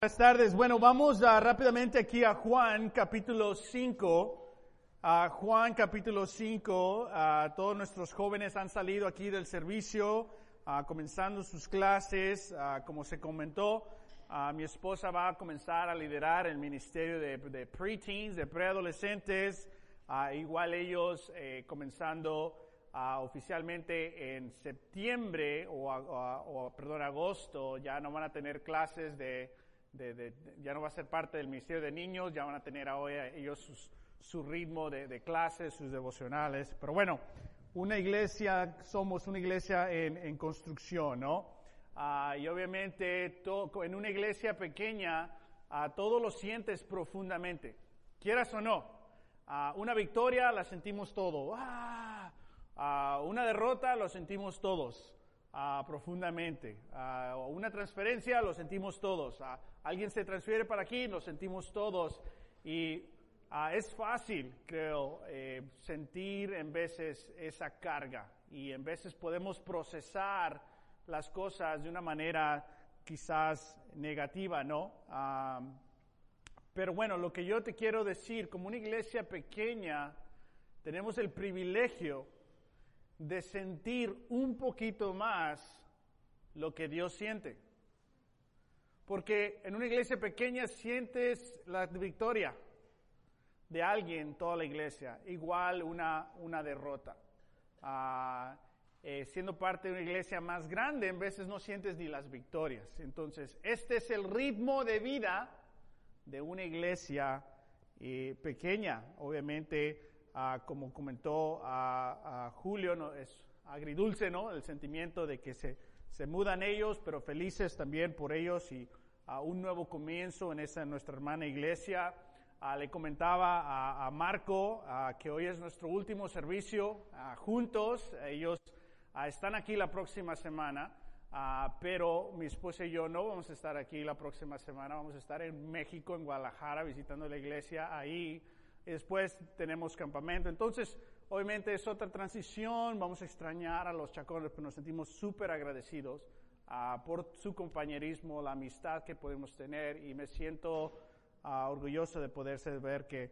Buenas tardes. Bueno, vamos a, rápidamente aquí a Juan capítulo 5. A Juan capítulo 5. A todos nuestros jóvenes han salido aquí del servicio, comenzando sus clases. como se comentó, mi esposa va a comenzar a liderar el ministerio de, de preteens, de preadolescentes. igual ellos eh, comenzando oficialmente en septiembre o, perdón, agosto, ya no van a tener clases de ya no va a ser parte del Ministerio de Niños, ya van a tener ahora ellos su ritmo de, clases, sus devocionales. Pero bueno, una iglesia, somos una iglesia en, construcción, ¿no? Ah, y obviamente en una iglesia pequeña, todo lo sientes profundamente, quieras o no. Ah, una victoria la sentimos todo. Ah, una derrota lo sentimos todos. Profundamente. una transferencia lo sentimos todos alguien se transfiere para aquí, nos sentimos todos y ah, es fácil, creo, eh, sentir en veces esa carga y en veces podemos procesar las cosas de una manera quizás negativa, ¿no? pero bueno, lo que yo te quiero decir, como una iglesia pequeña, tenemos el privilegio de sentir un poquito más lo que Dios siente. Porque en una iglesia pequeña sientes la victoria de alguien, toda la iglesia, igual una, una derrota. Ah, eh, siendo parte de una iglesia más grande, en veces no sientes ni las victorias. Entonces, este es el ritmo de vida de una iglesia eh, pequeña. Obviamente, ah, como comentó a, Julio, no, es agridulce, ¿no? El sentimiento de que se, se mudan ellos, pero felices también por ellos y a un nuevo comienzo en esa nuestra hermana iglesia. Ah, le comentaba a, Marco ah, que hoy es nuestro último servicio ah, juntos. Ellos están aquí la próxima semana, pero mi esposa y yo no vamos a estar aquí la próxima semana. Vamos a estar en México, en Guadalajara, visitando la iglesia ahí. Y después tenemos campamento. Entonces, obviamente es otra transición. Vamos a extrañar a los chacones, pero nos sentimos súper agradecidos Ah, por su compañerismo, la amistad que podemos tener y me siento ah, orgulloso de poderse ver que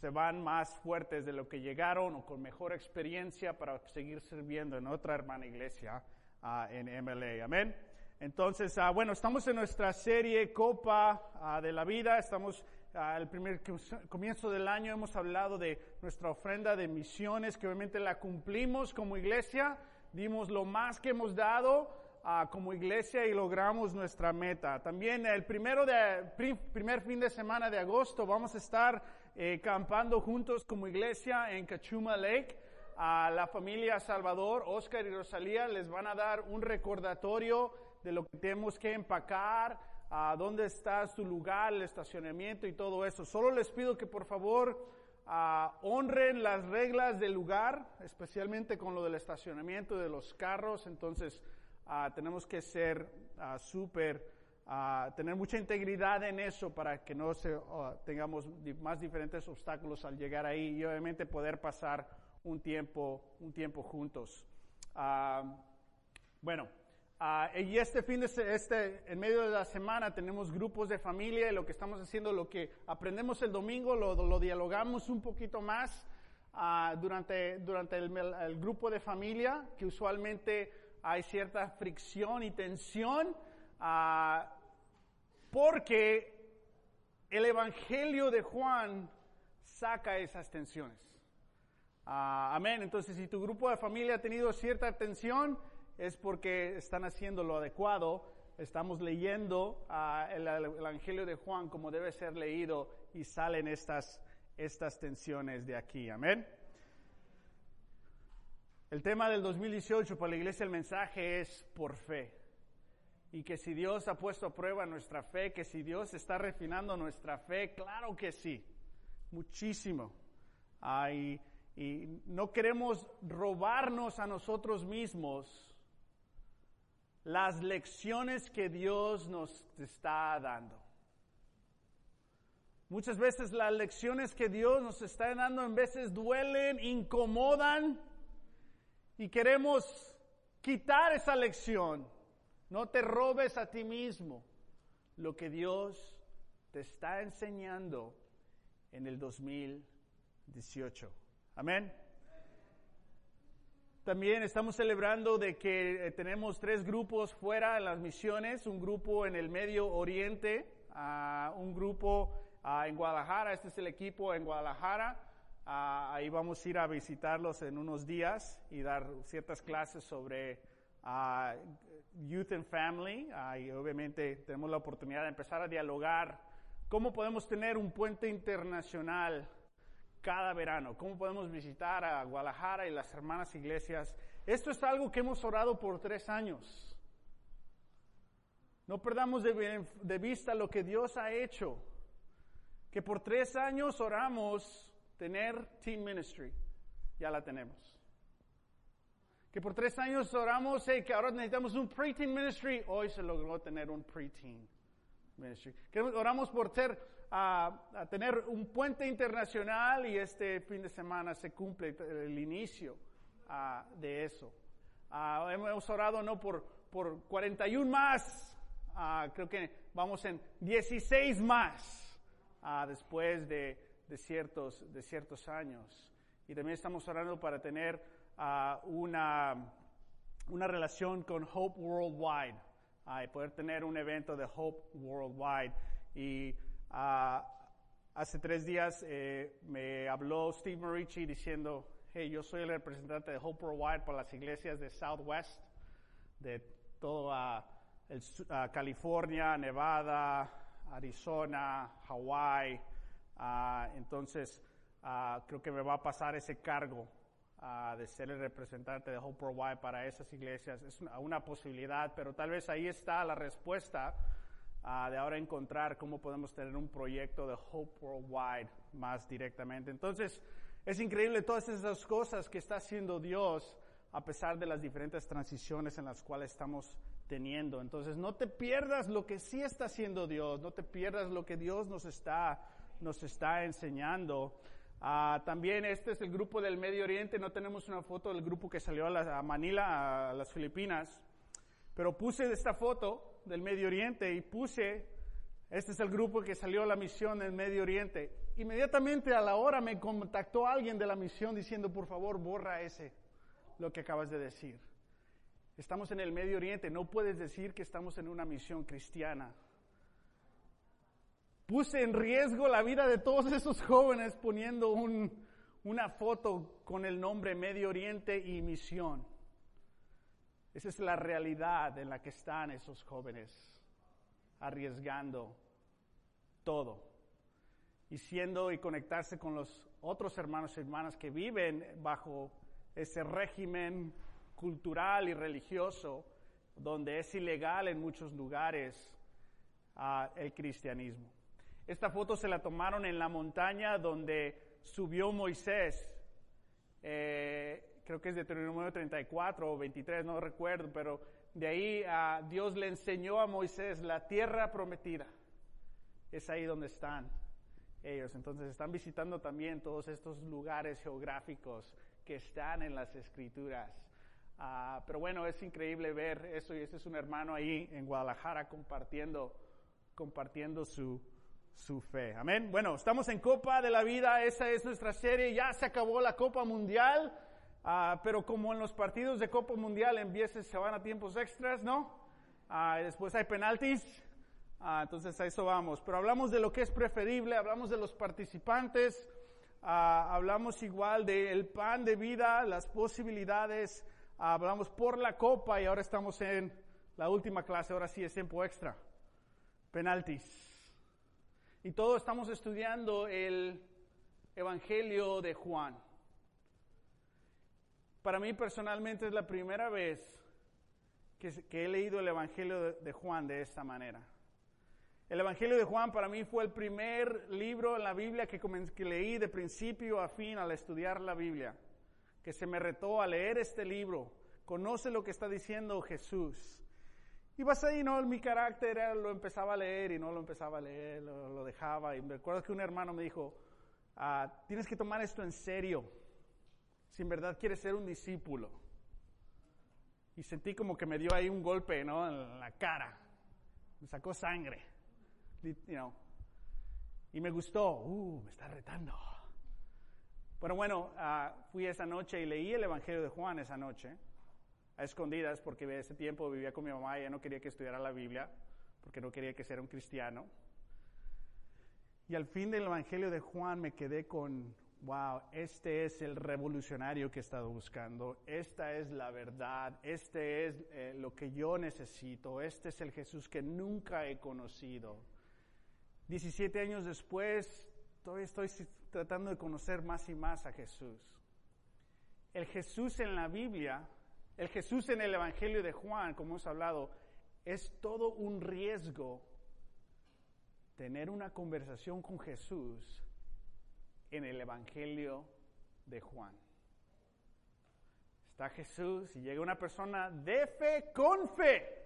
se van más fuertes de lo que llegaron o con mejor experiencia para seguir sirviendo en otra hermana iglesia ah, en MLA. Amén. Entonces, bueno, estamos en nuestra serie Copa de la Vida. Estamos al primer comienzo del año hemos hablado de nuestra ofrenda de misiones, que obviamente la cumplimos como iglesia, dimos lo más que hemos dado, como iglesia y logramos nuestra meta. También el primero de, primer fin de semana de agosto vamos a estar eh, campando juntos como iglesia en Cachuma Lake. A la familia Salvador, Oscar y Rosalía les van a dar un recordatorio de lo que tenemos que empacar, a dónde está su lugar, el estacionamiento y todo eso. Solo les pido que por favor honren las reglas del lugar, especialmente con lo del estacionamiento de los carros. Entonces, Ah, tenemos que ser uh, súper, ah, tener mucha integridad en eso para que no se, tengamos más diferentes obstáculos al llegar ahí y obviamente poder pasar un tiempo, un tiempo juntos. bueno, y este fin de este, en medio de la semana tenemos grupos de familia y lo que estamos haciendo, lo que aprendemos el domingo, lo, lo dialogamos un poquito más durante, durante el, el grupo de familia, que usualmente hay cierta fricción y tensión ah, porque el Evangelio de Juan saca esas tensiones. Amén. Entonces, si tu grupo de familia ha tenido cierta tensión, es porque están haciendo lo adecuado. Estamos leyendo ah, el, Evangelio de Juan como debe ser leído y salen estas, estas tensiones de aquí. Amén. El tema del 2018 para la iglesia, el mensaje es por fe. Y que si Dios ha puesto a prueba nuestra fe, que si Dios está refinando nuestra fe, claro que sí, muchísimo. y no queremos robarnos a nosotros mismos las lecciones que Dios nos está dando. Muchas veces las lecciones que Dios nos está dando en veces duelen, incomodan, y queremos quitar esa lección. No te robes a ti mismo. lo que Dios te está enseñando en el 2018. Amén. También estamos celebrando de que eh, tenemos tres grupos fuera de las misiones, un grupo en el Medio Oriente, uh, un grupo en Guadalajara, este es el equipo en Guadalajara, uh, ahí vamos a ir a visitarlos en unos días y dar ciertas clases sobre Youth and Family, y obviamente tenemos la oportunidad de empezar a dialogar cómo podemos tener un puente internacional cada verano, cómo podemos visitar a Guadalajara y las hermanas iglesias. Esto es algo que hemos orado por tres años. No perdamos de, vista lo que Dios ha hecho, que por tres años oramos tener Team Ministry, ya la tenemos. Que por tres años oramos hey, que ahora necesitamos un pre-teen ministry, hoy se logró tener un pre-teen ministry. Oramos por ser a, tener un puente internacional y este fin de semana se cumple el inicio uh, de eso. Uh, hemos orado no por, por 41 más, uh, creo que vamos en 16 más después de, de, ciertos, de ciertos años. Y también estamos orando para tener una, una relación con Hope Worldwide, y poder tener un evento de Hope Worldwide. Y Uh, hace tres días eh, me habló Steve Marici diciendo, hey, yo soy el representante de Hope Worldwide para las iglesias de Southwest, de toda California, Nevada, Arizona, Hawaii. Uh, entonces, uh, creo que me va a pasar ese cargo de ser el representante de Hope Worldwide para esas iglesias. Es una, una posibilidad, pero tal vez ahí está la respuesta de ahora encontrar cómo podemos tener un proyecto de Hope Worldwide más directamente. Entonces, es increíble todas esas cosas que está haciendo Dios a pesar de las diferentes transiciones en las cuales estamos teniendo. Entonces, no te pierdas lo que sí está haciendo Dios, no te pierdas lo que Dios nos está, nos está enseñando. Uh, también este es el grupo del Medio Oriente, no tenemos una foto del grupo que salió a Manila, a las Filipinas, pero puse esta foto del Medio Oriente y puse, este es el grupo que salió a la misión del Medio Oriente. Inmediatamente a la hora me contactó alguien de la misión diciendo, por favor, borra ese, lo que acabas de decir. Estamos en el Medio Oriente, no puedes decir que estamos en una misión cristiana. Puse en riesgo la vida de todos esos jóvenes poniendo un, una foto con el nombre Medio Oriente y misión. Esa es la realidad en la que están esos jóvenes, arriesgando todo y siendo y conectarse con los otros hermanos y hermanas que viven bajo ese régimen cultural y religioso donde es ilegal en muchos lugares uh, el cristianismo. Esta foto se la tomaron en la montaña donde subió Moisés. Eh, creo que es de Deuteronomio 34 o 23, no recuerdo, pero de ahí a Dios le enseñó a Moisés la tierra prometida. Es ahí donde están ellos. Entonces están visitando también todos estos lugares geográficos que están en las escrituras. Ah, pero bueno, es increíble ver eso y ese es un hermano ahí en Guadalajara compartiendo, compartiendo su, su fe. Amén. Bueno, estamos en Copa de la Vida, esa es nuestra serie, ya se acabó la Copa Mundial. Ah, pero como en los partidos de Copa Mundial en veces se van a tiempos extras, ¿no? Ah, después hay penaltis. Ah, entonces a eso vamos. Pero hablamos de lo que es preferible, hablamos de los participantes, hablamos igual del pan de vida, las posibilidades, hablamos por la copa y ahora estamos en la última clase, ahora sí es tiempo extra. Penaltis. Y todos estamos estudiando el Evangelio de Juan. Para mí personalmente es la primera vez que, he leído el Evangelio de, Juan de esta manera. El Evangelio de Juan para mí fue el primer libro en la Biblia que, que leí de principio a fin al estudiar la Biblia, que se me retó a leer este libro. Conoce lo que está diciendo Jesús. Y vas ahí, ¿no? Mi carácter era, lo empezaba a leer y no lo empezaba a leer, lo, dejaba. Y me recuerdo que un hermano me dijo, ah, tienes que tomar esto en serio si en verdad quieres ser un discípulo. Y sentí como que me dio ahí un golpe, ¿no? En la cara. Me sacó sangre. y me gustó, uh, me está retando. Pero bueno, ah, fui esa noche y leí el Evangelio de Juan esa noche, a escondidas, porque ese tiempo vivía con mi mamá y ella no quería que estudiara la Biblia, porque no quería que sea un cristiano. Y al fin del Evangelio de Juan me quedé con, wow, este es el revolucionario que he estado buscando, esta es la verdad, este es eh, lo que yo necesito, este es el Jesús que nunca he conocido. 17 años después, todavía estoy tratando de conocer más y más a Jesús. El Jesús en la Biblia, el Jesús en el Evangelio de Juan, como hemos hablado, es todo un riesgo tener una conversación con Jesús en el Evangelio de Juan. Está Jesús y llega una persona de fe con fe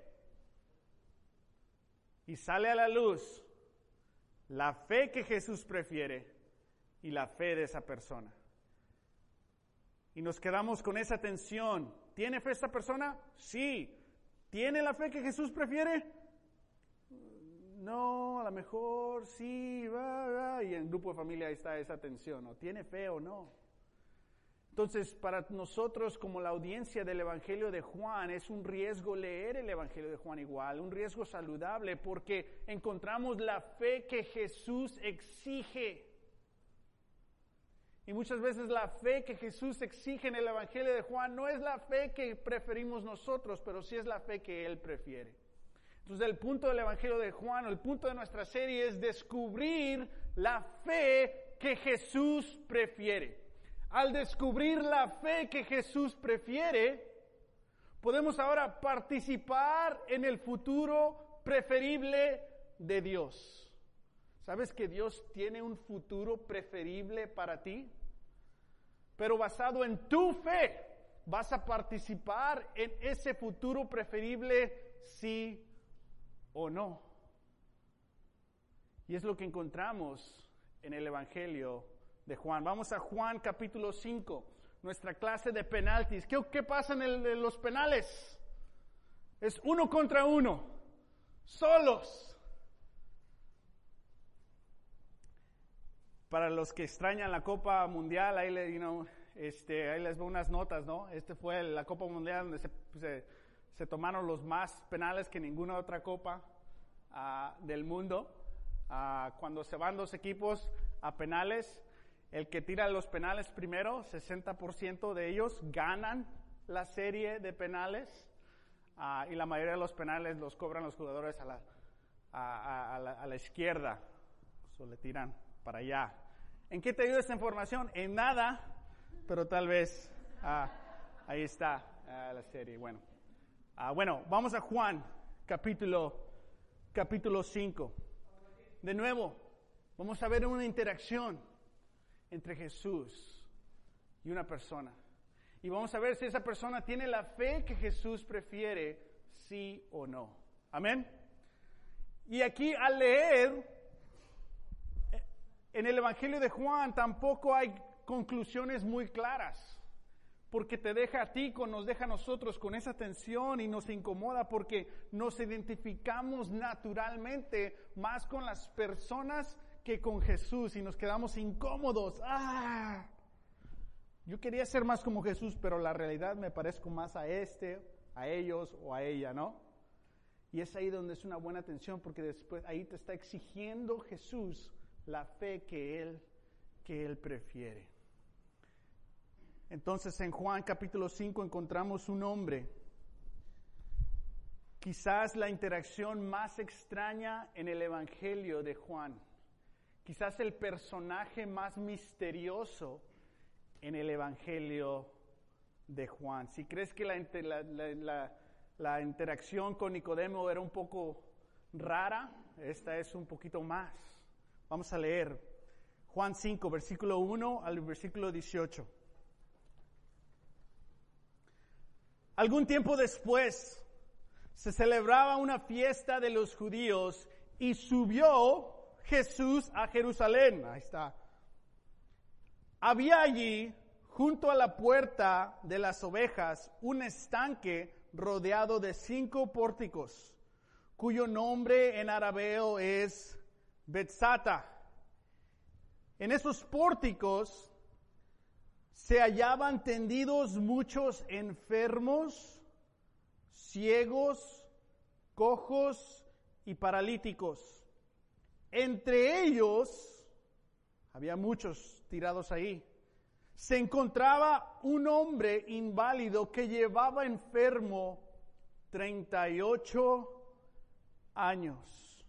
y sale a la luz la fe que Jesús prefiere y la fe de esa persona. Y nos quedamos con esa tensión. ¿Tiene fe esa persona? Sí. ¿Tiene la fe que Jesús prefiere? No, a lo mejor sí, va, y en el grupo de familia está esa tensión, ¿no? ¿Tiene fe o no? Entonces, para nosotros como la audiencia del Evangelio de Juan, es un riesgo leer el Evangelio de Juan igual, un riesgo saludable, porque encontramos la fe que Jesús exige. Y muchas veces la fe que Jesús exige en el Evangelio de Juan no es la fe que preferimos nosotros, pero sí es la fe que Él prefiere. Entonces el punto del Evangelio de Juan, el punto de nuestra serie es descubrir la fe que Jesús prefiere. Al descubrir la fe que Jesús prefiere, podemos ahora participar en el futuro preferible de Dios. ¿Sabes que Dios tiene un futuro preferible para ti? Pero basado en tu fe, vas a participar en ese futuro preferible sí o no. Y es lo que encontramos en el Evangelio de Juan. Vamos a Juan capítulo 5, nuestra clase de penaltis. ¿Qué, pasa en, los penales? Es uno contra uno, solos. Para los que extrañan la Copa Mundial, ahí, este, les veo unas notas, ¿no? Este fue la Copa Mundial donde se se tomaron los más penales que ninguna otra copa ah, del mundo. Ah, cuando se van dos equipos a penales, el que tira los penales primero, 60% de ellos ganan la serie de penales ah, y la mayoría de los penales los cobran los jugadores a la, a, la, izquierda, o le tiran para allá. ¿En qué te ayuda esta información? En nada, pero tal vez ahí está la serie. Bueno. Ah, bueno, vamos a Juan, capítulo, capítulo 5. De nuevo, vamos a ver una interacción entre Jesús y una persona. Y vamos a ver si esa persona tiene la fe que Jesús prefiere, sí o no. Amén. Y aquí al leer eh, en el Evangelio de Juan tampoco hay conclusiones muy claras porque te deja a ti, nos deja a nosotros con esa tensión y nos incomoda porque nos identificamos naturalmente más con las personas que con Jesús y nos quedamos incómodos. ¡Ah! Yo quería ser más como Jesús, pero la realidad me parezco más a este, a ellos o a ella, ¿no? Y es ahí donde es una buena tensión porque después ahí te está exigiendo Jesús la fe que él que él prefiere. Entonces en Juan capítulo 5 encontramos un hombre, quizás la interacción más extraña en el Evangelio de Juan, quizás el personaje más misterioso en el Evangelio de Juan. Si crees que la, la interacción con Nicodemo era un poco rara, esta es un poquito más. Vamos a leer Juan 5, versículo 1 al versículo 18. Algún tiempo después se celebraba una fiesta de los judíos y subió Jesús a Jerusalén. Ahí está. Había allí, junto a la puerta de las ovejas, un estanque rodeado de cinco pórticos, cuyo nombre en arabeo es Betzata. En esos pórticos se hallaban tendidos muchos enfermos, ciegos, cojos y paralíticos. Entre ellos, había muchos tirados ahí, se encontraba un hombre inválido que llevaba enfermo 38 años.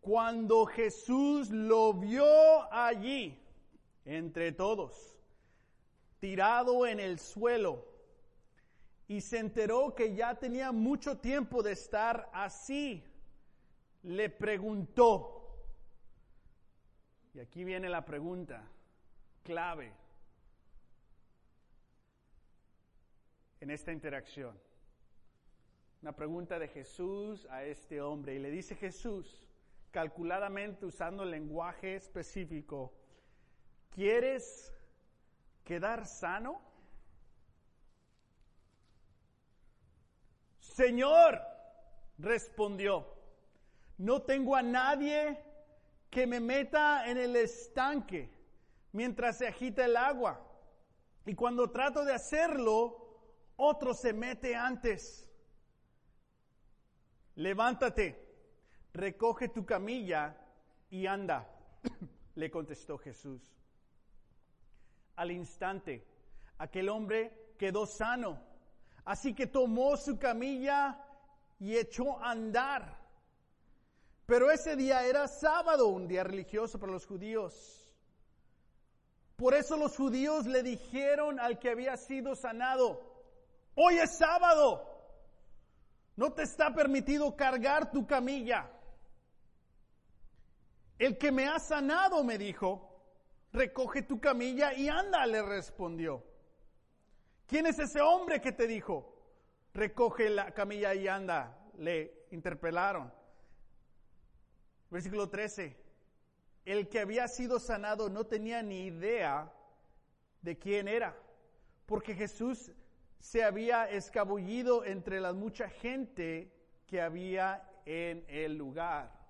Cuando Jesús lo vio allí, entre todos, tirado en el suelo, y se enteró que ya tenía mucho tiempo de estar así, le preguntó, y aquí viene la pregunta clave en esta interacción. Una pregunta de Jesús a este hombre, y le dice Jesús, calculadamente usando el lenguaje específico, ¿quieres quedar sano? Señor, respondió, no tengo a nadie que me meta en el estanque mientras se agita el agua. Y cuando trato de hacerlo, otro se mete antes. Levántate recoge tu camilla y anda, le contestó Jesús. Al instante, aquel hombre quedó sano, así que tomó su camilla y echó a andar. Pero ese día era sábado, un día religioso para los judíos. Por eso los judíos le dijeron al que había sido sanado, hoy es sábado, no te está permitido cargar tu camilla. El que me ha sanado, me dijo, recoge tu camilla y anda, le respondió. ¿Quién es ese hombre que te dijo? Recoge la camilla y anda, le interpelaron. Versículo 13. El que había sido sanado no tenía ni idea de quién era, porque Jesús se había escabullido entre la mucha gente que había en el lugar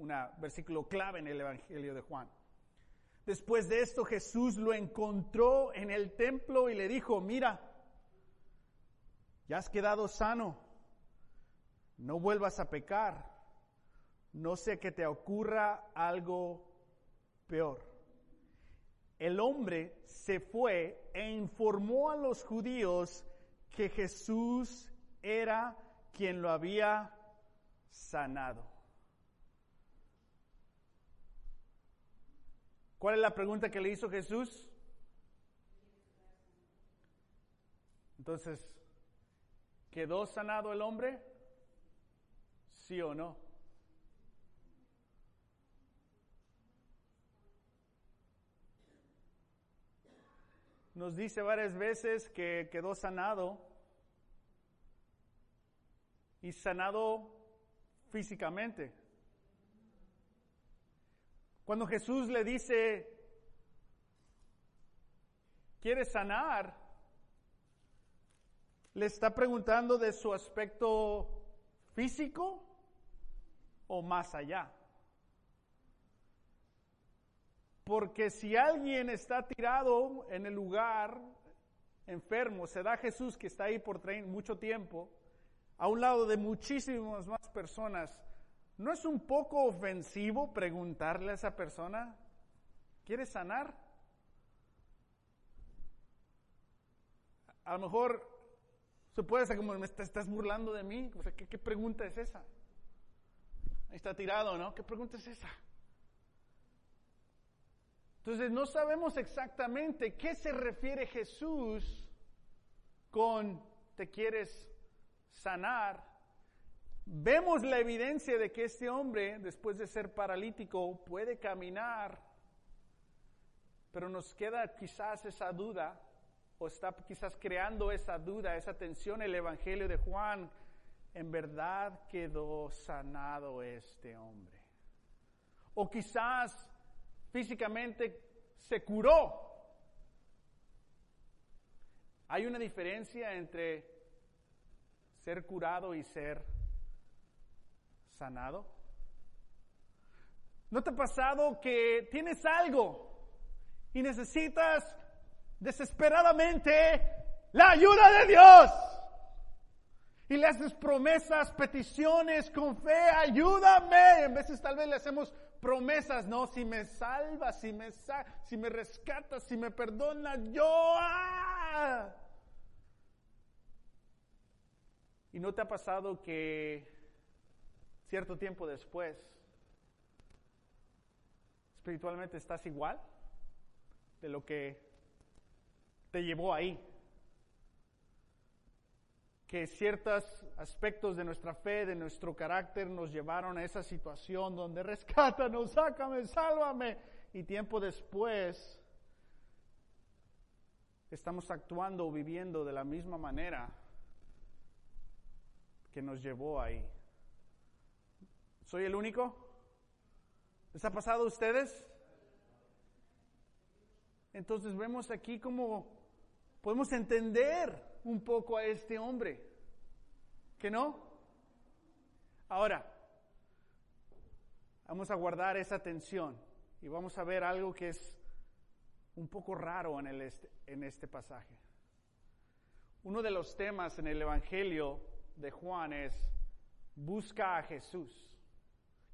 un versículo clave en el Evangelio de Juan. Después de esto Jesús lo encontró en el templo y le dijo, mira, ya has quedado sano, no vuelvas a pecar, no sé que te ocurra algo peor. El hombre se fue e informó a los judíos que Jesús era quien lo había sanado. ¿Cuál es la pregunta que le hizo Jesús? Entonces, ¿quedó sanado el hombre? ¿Sí o no? Nos dice varias veces que quedó sanado y sanado físicamente. Cuando Jesús le dice, ¿quieres sanar? Le está preguntando de su aspecto físico o más allá. Porque si alguien está tirado en el lugar enfermo, se da Jesús que está ahí por mucho tiempo, a un lado de muchísimas más personas, ¿No es un poco ofensivo preguntarle a esa persona, ¿quieres sanar? A lo mejor se puede ser como, ¿me estás burlando de mí? O sea, ¿qué, pregunta es esa? Ahí está tirado, ¿no? ¿Qué pregunta es esa? Entonces no sabemos exactamente qué se refiere Jesús con te quieres sanar Vemos la evidencia de que este hombre, después de ser paralítico, puede caminar, pero nos queda quizás esa duda, o está quizás creando esa duda, esa tensión el Evangelio de Juan. En verdad quedó sanado este hombre. O quizás físicamente se curó. Hay una diferencia entre ser curado y ser sanado? ¿No te ha pasado que tienes algo y necesitas desesperadamente la ayuda de Dios? Y le haces promesas, peticiones con fe, ayúdame. En veces tal vez le hacemos promesas, no, si me salvas, si me, si me rescatas, si me perdonas, yo... ¡ah! ¿Y no te ha pasado que cierto tiempo después, espiritualmente estás igual de lo que te llevó ahí? Que ciertos aspectos de nuestra fe, de nuestro carácter, nos llevaron a esa situación donde rescátanos, sácame, sálvame. Y tiempo después estamos actuando o viviendo de la misma manera que nos llevó ahí. ¿Soy el único? ¿Les ha pasado a ustedes? Entonces vemos aquí cómo podemos entender un poco a este hombre. ¿Que no? Ahora, vamos a guardar esa tensión y vamos a ver algo que es un poco raro en, el este, en este pasaje. Uno de los temas en el Evangelio de Juan es, busca a Jesús.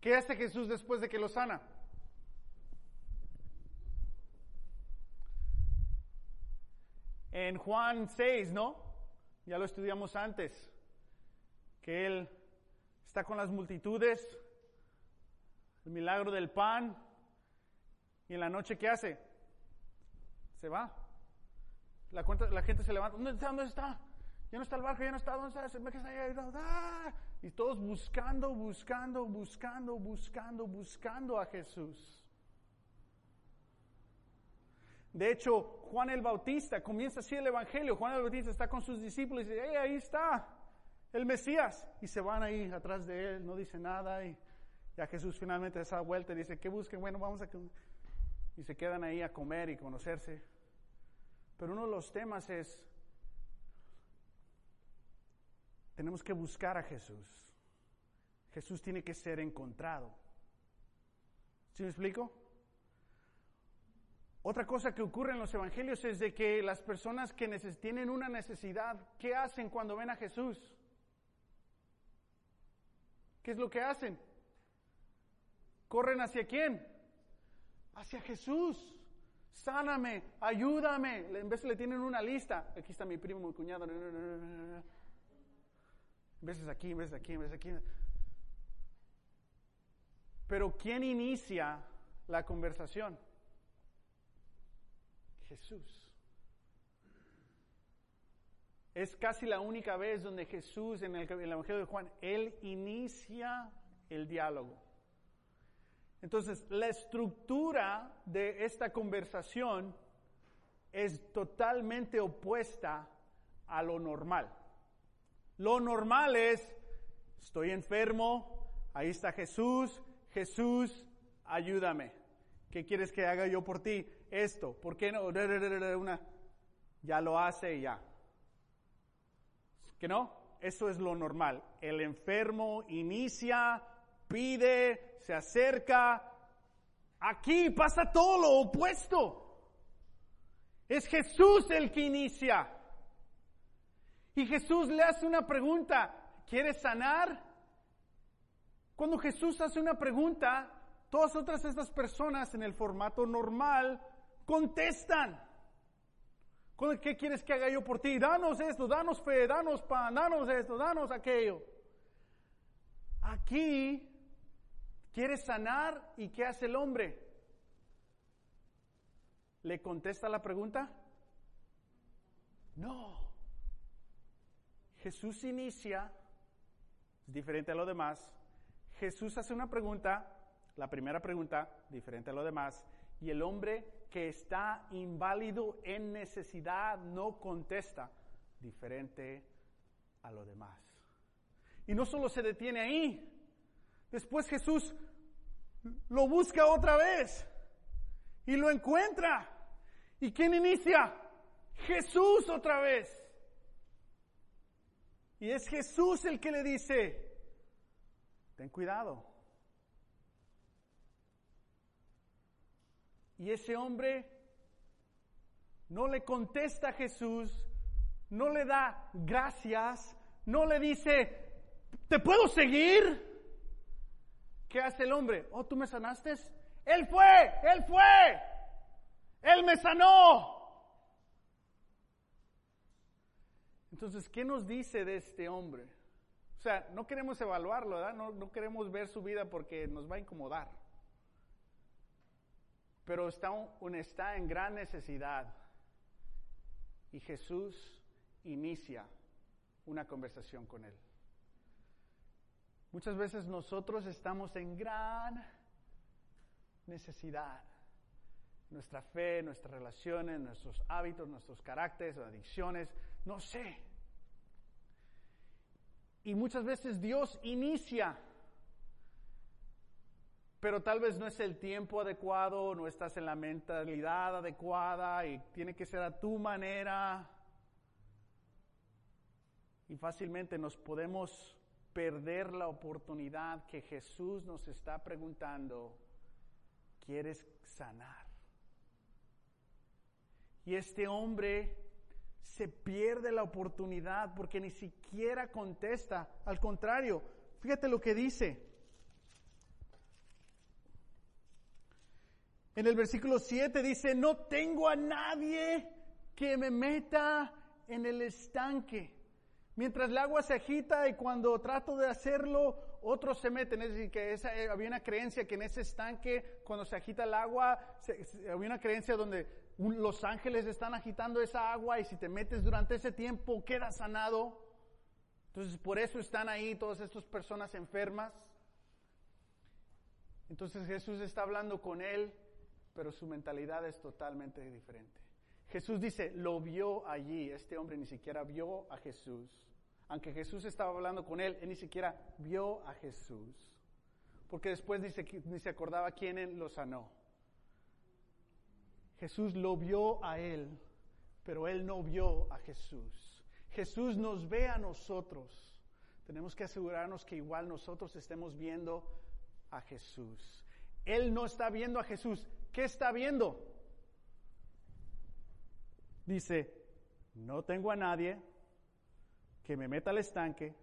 ¿Qué hace Jesús después de que lo sana? En Juan 6, ¿no? Ya lo estudiamos antes, que Él está con las multitudes, el milagro del pan, y en la noche ¿qué hace? Se va. La, la gente se levanta, ¿dónde está? ¿Dónde está? Ya no está el barco, ya no está, ¿dónde está? Y todos buscando, buscando, buscando, buscando, buscando a Jesús. De hecho, Juan el Bautista comienza así el Evangelio. Juan el Bautista está con sus discípulos y dice, ahí está el Mesías. Y se van ahí atrás de él, no dice nada. Y ya Jesús finalmente da vuelta y dice, ¿qué busquen? Bueno, vamos a... Y se quedan ahí a comer y conocerse. Pero uno de los temas es, tenemos que buscar a Jesús. Jesús tiene que ser encontrado. ¿Sí me explico? Otra cosa que ocurre en los evangelios es de que las personas que tienen una necesidad, ¿qué hacen cuando ven a Jesús? ¿Qué es lo que hacen? ¿Corren hacia quién? Hacia Jesús. Sáname, ayúdame. En vez de le tienen una lista. Aquí está mi primo, mi cuñado veces aquí, veces aquí, veces aquí. Pero ¿quién inicia la conversación? Jesús. Es casi la única vez donde Jesús, en el, Evangelio de Juan, Él inicia el diálogo. Entonces, la estructura de esta conversación es totalmente opuesta a lo normal. Lo normal es, estoy enfermo, ahí está Jesús, Jesús, ayúdame. ¿Qué quieres que haga yo por ti? Esto, ¿por qué no? Una, ya lo hace y ya. ¿Que no? Eso es lo normal. El enfermo inicia, pide, se acerca. Aquí pasa todo lo opuesto. Es Jesús el que inicia. Y Jesús le hace una pregunta, ¿quieres sanar? Cuando Jesús hace una pregunta, todas otras estas personas en el formato normal contestan. ¿Qué quieres que haga yo por ti? Danos esto, danos fe, danos pan, danos esto, danos aquello. Aquí, ¿quieres sanar? ¿Y qué hace el hombre? ¿Le contesta la pregunta? No. Jesús inicia, es diferente a lo demás, Jesús hace una pregunta, la primera pregunta, diferente a lo demás, y el hombre que está inválido en necesidad no contesta, diferente a lo demás. Y no solo se detiene ahí, después Jesús lo busca otra vez y lo encuentra. ¿Y quién inicia? Jesús otra vez. Y es Jesús el que le dice, ten cuidado. Y ese hombre no le contesta a Jesús, no le da gracias, no le dice, ¿te puedo seguir? ¿Qué hace el hombre? Oh, ¿tú me sanaste? Él fue, él fue, él me sanó. Entonces, ¿qué nos dice de este hombre? O sea, no queremos evaluarlo, ¿verdad? No, queremos ver su vida porque nos va a incomodar. Pero está, un, está en gran necesidad. Y Jesús inicia una conversación con él. Muchas veces nosotros estamos en gran necesidad. Nuestra fe, nuestras relaciones, nuestros hábitos, nuestros caracteres, adicciones, no sé. Y muchas veces Dios inicia, pero tal vez no es el tiempo adecuado, no estás en la mentalidad adecuada y tiene que ser a tu manera. Y fácilmente nos podemos perder la oportunidad que Jesús nos está preguntando, ¿quieres sanar? Y este hombre se pierde la oportunidad porque ni siquiera contesta. Al contrario, fíjate lo que dice. En el versículo 7 dice, no tengo a nadie que me meta en el estanque. Mientras el agua se agita y cuando trato de hacerlo, otros se meten. Es decir, que eh, había una creencia que en ese estanque, cuando se agita el agua, había una creencia donde los ángeles están agitando esa agua y si te metes durante ese tiempo quedas sanado. Entonces por eso están ahí todas estas personas enfermas. Entonces Jesús está hablando con él, pero su mentalidad es totalmente diferente. Jesús dice, lo vio allí. Este hombre ni siquiera vio a Jesús. Aunque Jesús estaba hablando con él, él ni siquiera vio a Jesús. Porque después ni se acordaba quién él lo sanó. Jesús lo vio a él, pero él no vio a Jesús. Jesús nos ve a nosotros. Tenemos que asegurarnos que igual nosotros estemos viendo a Jesús. Él no está viendo a Jesús. ¿Qué está viendo? Dice, no tengo a nadie que me meta al estanque,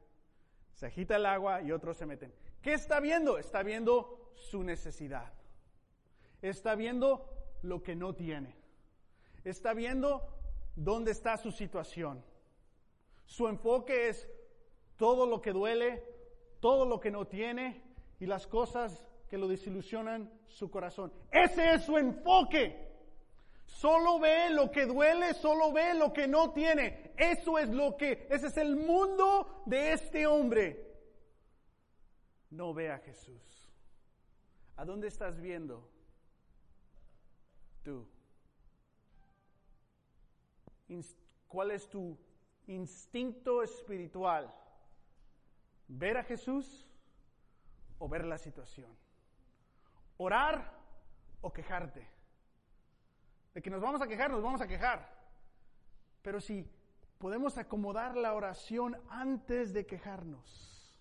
se agita el agua y otros se meten. ¿Qué está viendo? Está viendo su necesidad. Está viendo lo que no tiene. Está viendo dónde está su situación. Su enfoque es todo lo que duele, todo lo que no tiene y las cosas que lo desilusionan su corazón. Ese es su enfoque. Solo ve lo que duele, solo ve lo que no tiene. Eso es lo que, ese es el mundo de este hombre. No ve a Jesús. ¿A dónde estás viendo? Tú? ¿Cuál es tu instinto espiritual? ¿Ver a Jesús o ver la situación? ¿Orar o quejarte? De que nos vamos a quejar, nos vamos a quejar. Pero si podemos acomodar la oración antes de quejarnos.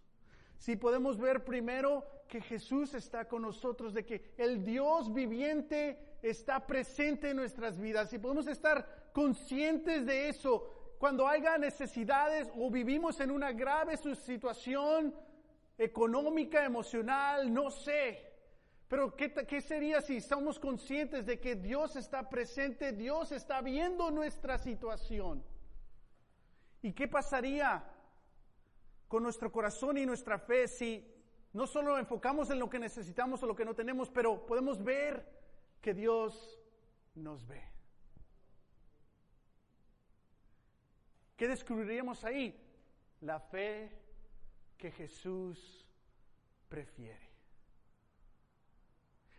Si podemos ver primero que Jesús está con nosotros, de que el Dios viviente está presente en nuestras vidas y podemos estar conscientes de eso cuando haya necesidades o vivimos en una grave situación económica, emocional, no sé. Pero ¿qué, ¿qué, sería si somos conscientes de que Dios está presente, Dios está viendo nuestra situación? ¿Y qué pasaría con nuestro corazón y nuestra fe si no solo enfocamos en lo que necesitamos o lo que no tenemos, pero podemos ver que Dios nos ve. ¿Qué descubriríamos ahí? La fe que Jesús prefiere.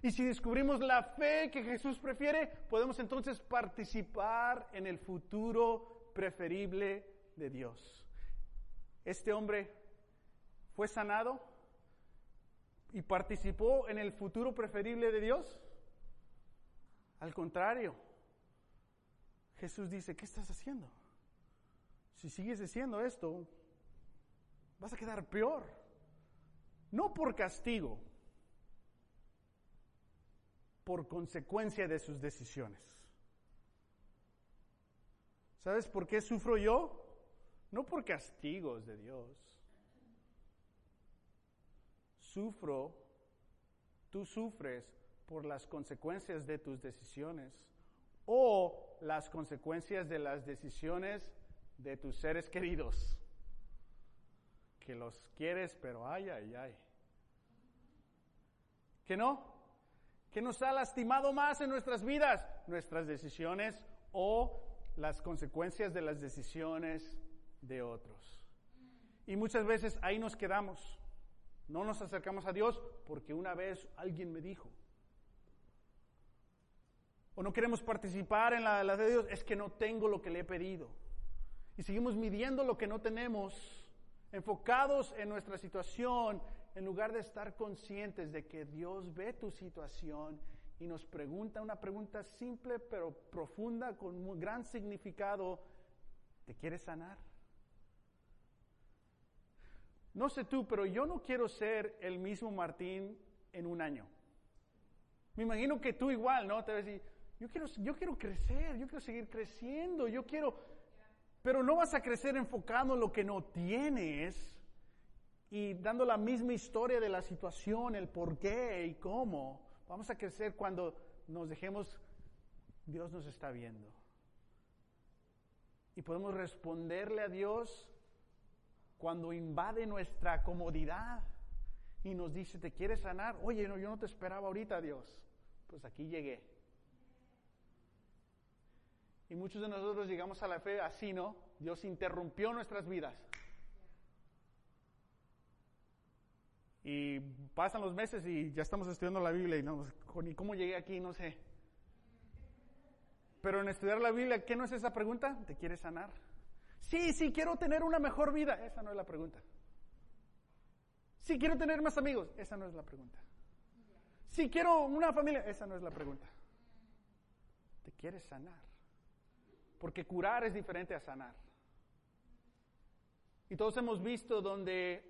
Y si descubrimos la fe que Jesús prefiere, podemos entonces participar en el futuro preferible de Dios. Este hombre fue sanado y participó en el futuro preferible de Dios. Al contrario, Jesús dice, ¿qué estás haciendo? Si sigues haciendo esto, vas a quedar peor. No por castigo, por consecuencia de sus decisiones. ¿Sabes por qué sufro yo? No por castigos de Dios. Sufro, tú sufres por las consecuencias de tus decisiones o las consecuencias de las decisiones de tus seres queridos, que los quieres, pero ay, ay, ay. ¿Que no? ¿Que nos ha lastimado más en nuestras vidas? Nuestras decisiones o las consecuencias de las decisiones de otros. Y muchas veces ahí nos quedamos. No nos acercamos a Dios porque una vez alguien me dijo. O no queremos participar en la, de Dios, es que no tengo lo que le he pedido. Y seguimos midiendo lo que no tenemos, enfocados en nuestra situación, en lugar de estar conscientes de que Dios ve tu situación y nos pregunta una pregunta simple pero profunda con un gran significado. ¿Te quieres sanar? No sé tú, pero yo no quiero ser el mismo Martín en un año. Me imagino que tú igual, ¿no? Te vas a decir, yo quiero, yo quiero crecer, yo quiero seguir creciendo, yo quiero... Pero no vas a crecer enfocando en lo que no tienes y dando la misma historia de la situación, el por qué y cómo. Vamos a crecer cuando nos dejemos, Dios nos está viendo. Y podemos responderle a Dios cuando invade nuestra comodidad y nos dice, ¿te quieres sanar? Oye, no, yo no te esperaba ahorita, Dios. Pues aquí llegué. Y muchos de nosotros llegamos a la fe así, ¿no? Dios interrumpió nuestras vidas. Y pasan los meses y ya estamos estudiando la Biblia y no, ¿y cómo llegué aquí? No sé. Pero en estudiar la Biblia, ¿qué no es esa pregunta? ¿Te quieres sanar? Sí, sí, quiero tener una mejor vida. Esa no es la pregunta. Sí, quiero tener más amigos. Esa no es la pregunta. Sí, quiero una familia. Esa no es la pregunta. ¿Te quieres sanar? Porque curar es diferente a sanar. Y todos hemos visto donde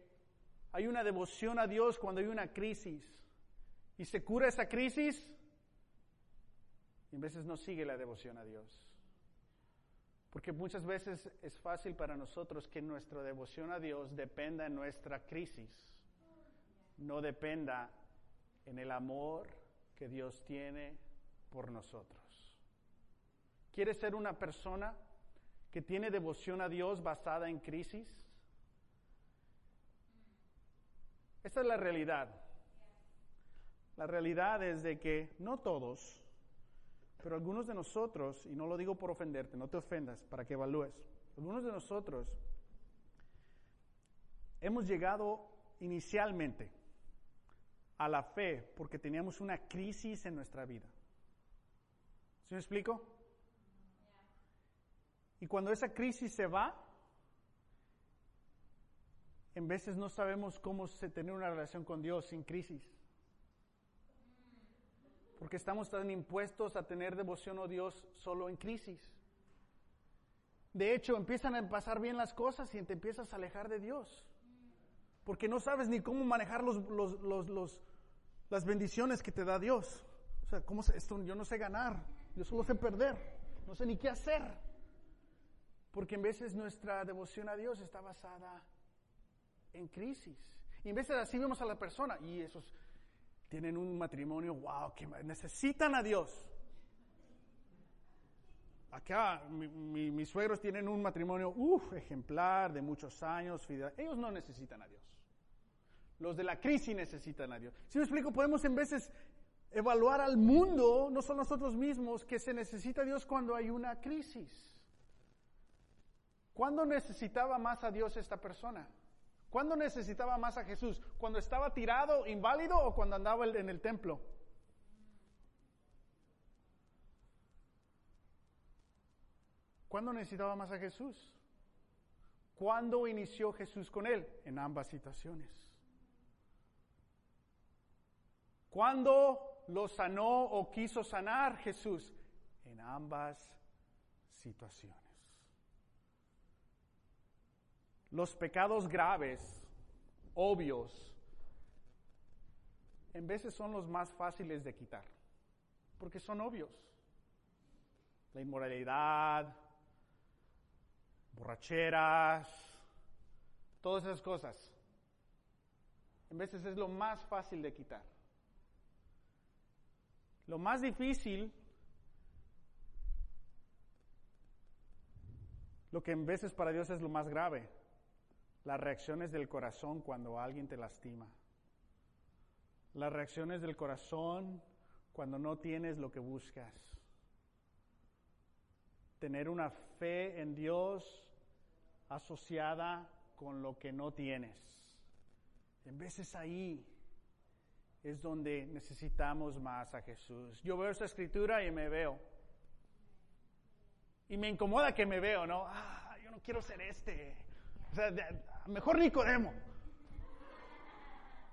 hay una devoción a Dios cuando hay una crisis. Y se cura esa crisis y en veces no sigue la devoción a Dios. Porque muchas veces es fácil para nosotros que nuestra devoción a Dios dependa en nuestra crisis, no dependa en el amor que Dios tiene por nosotros. ¿Quieres ser una persona que tiene devoción a Dios basada en crisis? Esta es la realidad. La realidad es de que no todos pero algunos de nosotros, y no lo digo por ofenderte, no te ofendas, para que evalúes, algunos de nosotros hemos llegado inicialmente a la fe porque teníamos una crisis en nuestra vida. ¿Sí me explico? Y cuando esa crisis se va, en veces no sabemos cómo tener una relación con Dios sin crisis porque estamos tan impuestos a tener devoción a Dios solo en crisis. De hecho, empiezan a pasar bien las cosas y te empiezas a alejar de Dios. Porque no sabes ni cómo manejar los, las bendiciones que te da Dios. O sea, ¿cómo esto? yo no sé ganar, yo solo sé perder, no sé ni qué hacer. Porque en veces nuestra devoción a Dios está basada en crisis. Y en veces así vemos a la persona y esos tienen un matrimonio, wow, que necesitan a Dios. Acá mis suegros tienen un matrimonio, uff, ejemplar, de muchos años, Ellos no necesitan a Dios. Los de la crisis necesitan a Dios. Si me explico, podemos en veces evaluar al mundo, no son nosotros mismos, que se necesita a Dios cuando hay una crisis. ¿Cuándo necesitaba más a Dios esta persona? ¿Cuándo necesitaba más a Jesús? ¿Cuando estaba tirado, inválido o cuando andaba en el templo? ¿Cuándo necesitaba más a Jesús? ¿Cuándo inició Jesús con él? En ambas situaciones. ¿Cuándo lo sanó o quiso sanar Jesús? En ambas situaciones. Los pecados graves, obvios, en veces son los más fáciles de quitar. porque son obvios. La inmoralidad, borracheras, todas esas cosas. En veces es lo más fácil de quitar. Lo más difícil, lo que en veces para Dios es lo más grave, las reacciones del corazón cuando alguien te lastima. Las reacciones del corazón cuando no tienes lo que buscas. Tener una fe en Dios asociada con lo que no tienes. En veces ahí es donde necesitamos más a Jesús. Yo veo esa escritura y me veo. Y me incomoda que me veo, ¿no? Ah, yo no quiero ser este. O sea, mejor Nicodemo.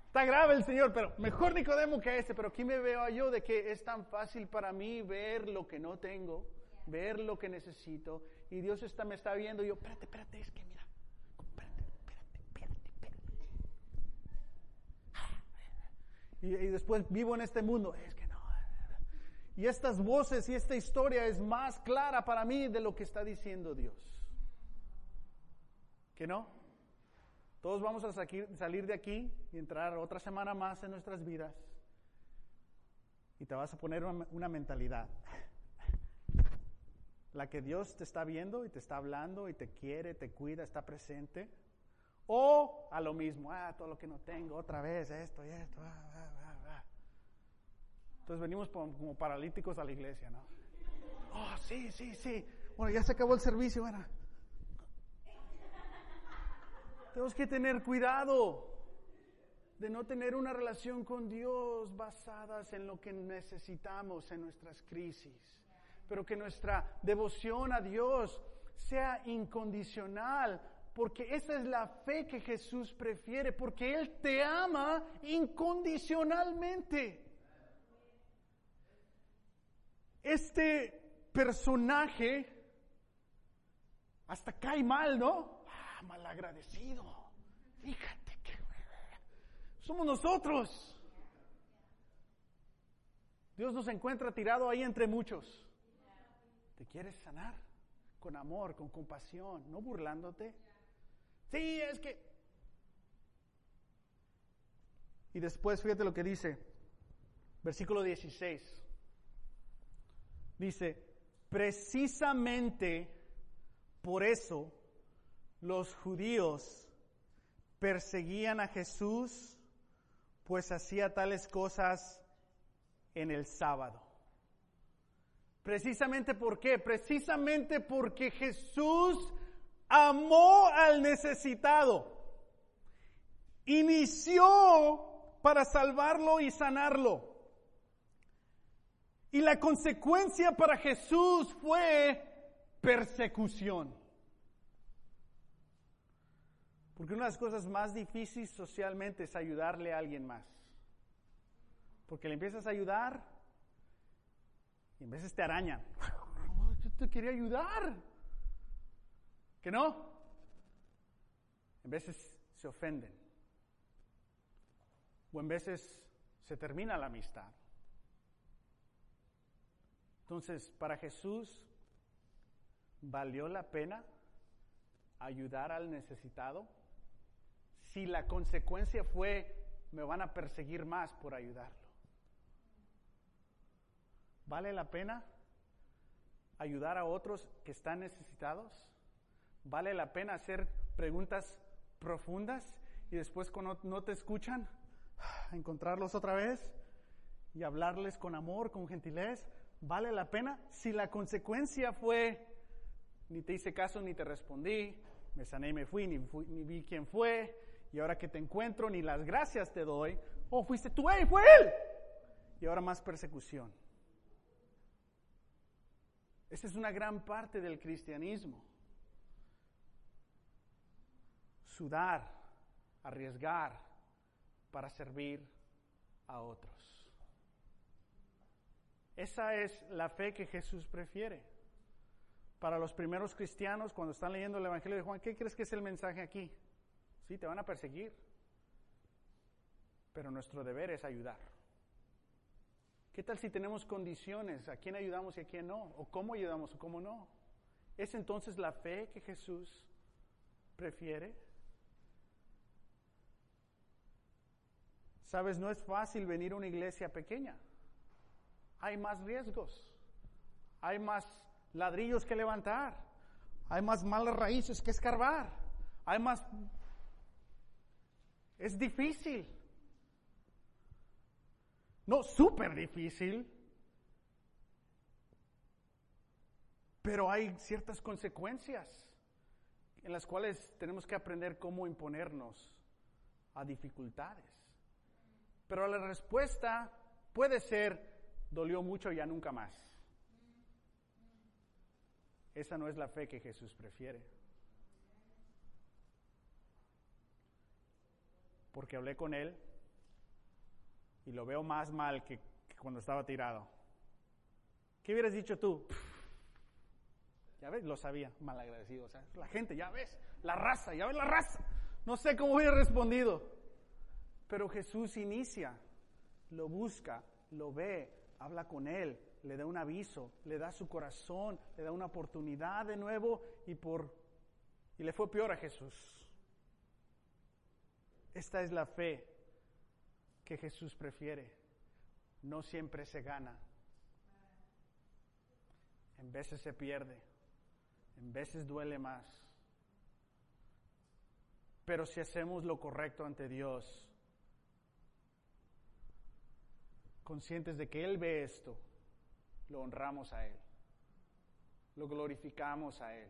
Está grave el Señor, pero mejor Nicodemo que este. Pero aquí me veo yo de que es tan fácil para mí ver lo que no tengo, ver lo que necesito. Y Dios está, me está viendo y yo, espérate, espérate, es que mira, espérate, espérate, espérate, espérate. Y, y después vivo en este mundo, es que no. Y estas voces y esta historia es más clara para mí de lo que está diciendo Dios. ¿Que no? Todos vamos a salir de aquí y entrar otra semana más en nuestras vidas. Y te vas a poner una, mentalidad. La que Dios te está viendo y te está hablando y te quiere, te cuida, está presente. O a lo mismo, ah, todo lo que no tengo, otra vez, esto y esto. Ah, ah, ah, Entonces venimos como, paralíticos a la iglesia, ¿no? Oh, sí, sí, sí. Bueno, ya se acabó el servicio, bueno. Tenemos que tener cuidado de no tener una relación con Dios basadas en lo que necesitamos en nuestras crisis, pero que nuestra devoción a Dios sea incondicional, porque esa es la fe que Jesús prefiere, porque Él te ama incondicionalmente. Este personaje hasta cae mal, ¿no? Malagradecido. Fíjate que somos nosotros. Dios nos encuentra tirado ahí entre muchos. ¿Te quieres sanar? Con amor, con compasión, no burlándote. Sí, es que... Y después fíjate lo que dice, versículo 16. Dice, precisamente por eso los judíos perseguían a Jesús, pues hacía tales cosas en el sábado. Precisamente por qué? Precisamente porque Jesús amó al necesitado. Inició para salvarlo y sanarlo. Y la consecuencia para Jesús fue persecución. Porque una de las cosas más difíciles socialmente es ayudarle a alguien más. Porque le empiezas a ayudar y en veces te arañan. Yo te quería ayudar. ¿Que no? En veces se ofenden. O en veces se termina la amistad. Entonces, para Jesús, ¿valió la pena ayudar al necesitado? Si la consecuencia fue me van a perseguir más por ayudarlo. ¿Vale la pena ayudar a otros que están necesitados? ¿Vale la pena hacer preguntas profundas y después cuando no te escuchan, encontrarlos otra vez y hablarles con amor, con gentilez? ¿Vale la pena? Si la consecuencia fue ni te hice caso ni te respondí, me sané y me fui, ni, ni vi quién fue, y ahora que te encuentro ni las gracias te doy. Oh, fuiste tú, ¡hey, fue él! Y ahora más persecución. Esa es una gran parte del cristianismo. Sudar, arriesgar para servir a otros. Esa es la fe que Jesús prefiere. Para los primeros cristianos, cuando están leyendo el Evangelio de Juan, ¿qué crees que es el mensaje aquí? Sí, te van a perseguir, pero nuestro deber es ayudar. ¿Qué tal si tenemos condiciones? ¿A quién ayudamos y a quién no? ¿O cómo ayudamos o cómo no? ¿Es entonces la fe que Jesús prefiere? Sabes, no es fácil venir a una iglesia pequeña. Hay más riesgos. Hay más ladrillos que levantar. Hay más malas raíces que escarbar. Hay más... Es difícil. No súper difícil, pero hay ciertas consecuencias en las cuales tenemos que aprender cómo imponernos a dificultades. Pero la respuesta puede ser, dolió mucho, ya nunca más. Esa no es la fe que Jesús prefiere. Porque hablé con él y lo veo más mal que, cuando estaba tirado. ¿Qué hubieras dicho tú? Ya ves, lo sabía, mal agradecido. O sea, la gente, ya ves, la raza, ya ves la raza. No sé cómo hubiera respondido. Pero Jesús inicia, lo busca, lo ve, habla con él, le da un aviso, le da su corazón, le da una oportunidad de nuevo y por y le fue peor a Jesús. Esta es la fe que Jesús prefiere. No siempre se gana. En veces se pierde. En veces duele más. Pero si hacemos lo correcto ante Dios, conscientes de que Él ve esto, lo honramos a Él. Lo glorificamos a Él.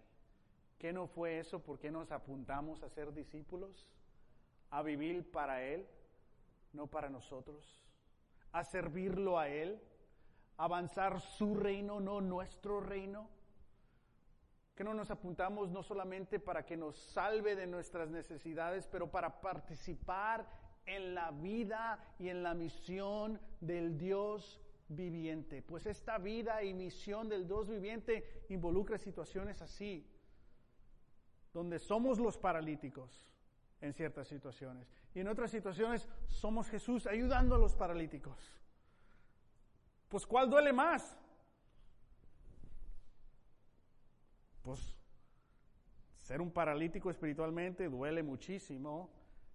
¿Qué no fue eso? ¿Por qué nos apuntamos a ser discípulos? A vivir para Él no para nosotros, a servirlo a Él, avanzar su reino, no nuestro reino. Que no nos apuntamos no solamente para que nos salve de nuestras necesidades, pero para participar en la vida y en la misión del Dios viviente. Pues esta vida y misión del Dios viviente involucra situaciones así, donde somos los paralíticos en ciertas situaciones y en otras situaciones somos Jesús ayudando a los paralíticos. Pues ¿cuál duele más? Pues ser un paralítico espiritualmente duele muchísimo.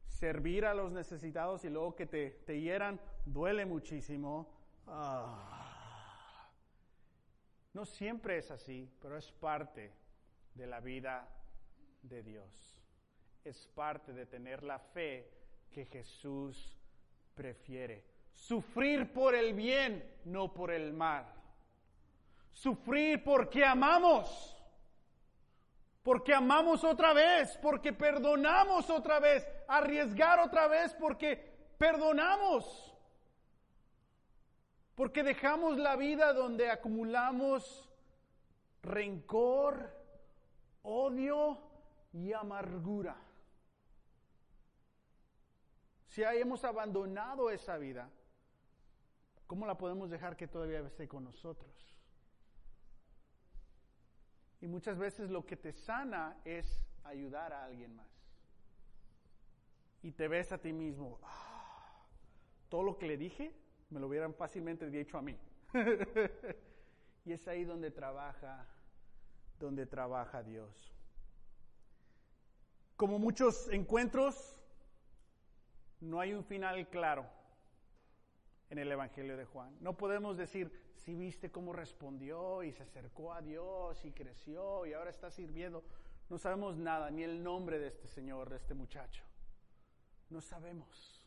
Servir a los necesitados y luego que te, te hieran duele muchísimo. Ah. No siempre es así, pero es parte de la vida de Dios. Es parte de tener la fe que Jesús prefiere. Sufrir por el bien, no por el mal. Sufrir porque amamos. Porque amamos otra vez, porque perdonamos otra vez, arriesgar otra vez porque perdonamos. Porque dejamos la vida donde acumulamos rencor, odio y amargura si hemos abandonado esa vida, ¿cómo la podemos dejar que todavía esté con nosotros? Y muchas veces lo que te sana es ayudar a alguien más. Y te ves a ti mismo, ah, todo lo que le dije me lo hubieran fácilmente dicho a mí. y es ahí donde trabaja, donde trabaja Dios. Como muchos encuentros, no hay un final claro en el Evangelio de Juan. No podemos decir, si viste cómo respondió y se acercó a Dios y creció y ahora está sirviendo. No sabemos nada, ni el nombre de este Señor, de este muchacho. No sabemos.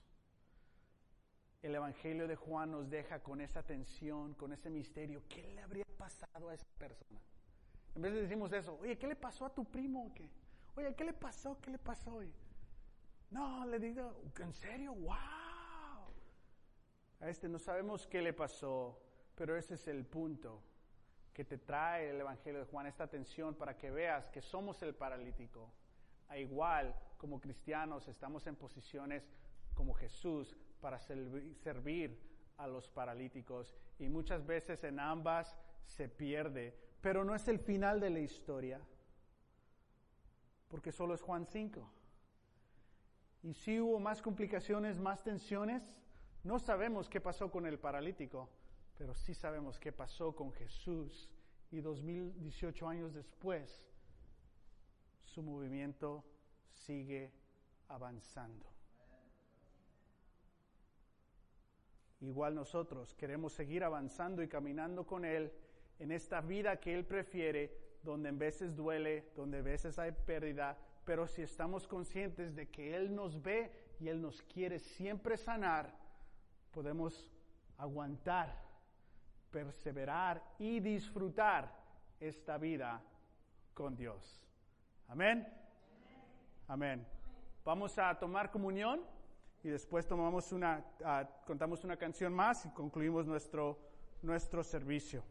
El Evangelio de Juan nos deja con esa tensión, con ese misterio. ¿Qué le habría pasado a esa persona? En vez de decimos eso, oye, ¿qué le pasó a tu primo? Oye, ¿qué le pasó? ¿Qué le pasó? No, le digo, ¿en serio? ¡Wow! A este no sabemos qué le pasó, pero ese es el punto que te trae el Evangelio de Juan, esta atención para que veas que somos el paralítico. A igual como cristianos estamos en posiciones como Jesús para servir a los paralíticos y muchas veces en ambas se pierde, pero no es el final de la historia, porque solo es Juan 5. Y si hubo más complicaciones, más tensiones, no sabemos qué pasó con el paralítico, pero sí sabemos qué pasó con Jesús y 2018 años después, su movimiento sigue avanzando. Igual nosotros queremos seguir avanzando y caminando con Él en esta vida que Él prefiere, donde en veces duele, donde en veces hay pérdida, pero si estamos conscientes de que Él nos ve y Él nos quiere siempre sanar, podemos aguantar, perseverar y disfrutar esta vida con Dios. Amén. Amén. Vamos a tomar comunión y después tomamos una, uh, contamos una canción más y concluimos nuestro, nuestro servicio.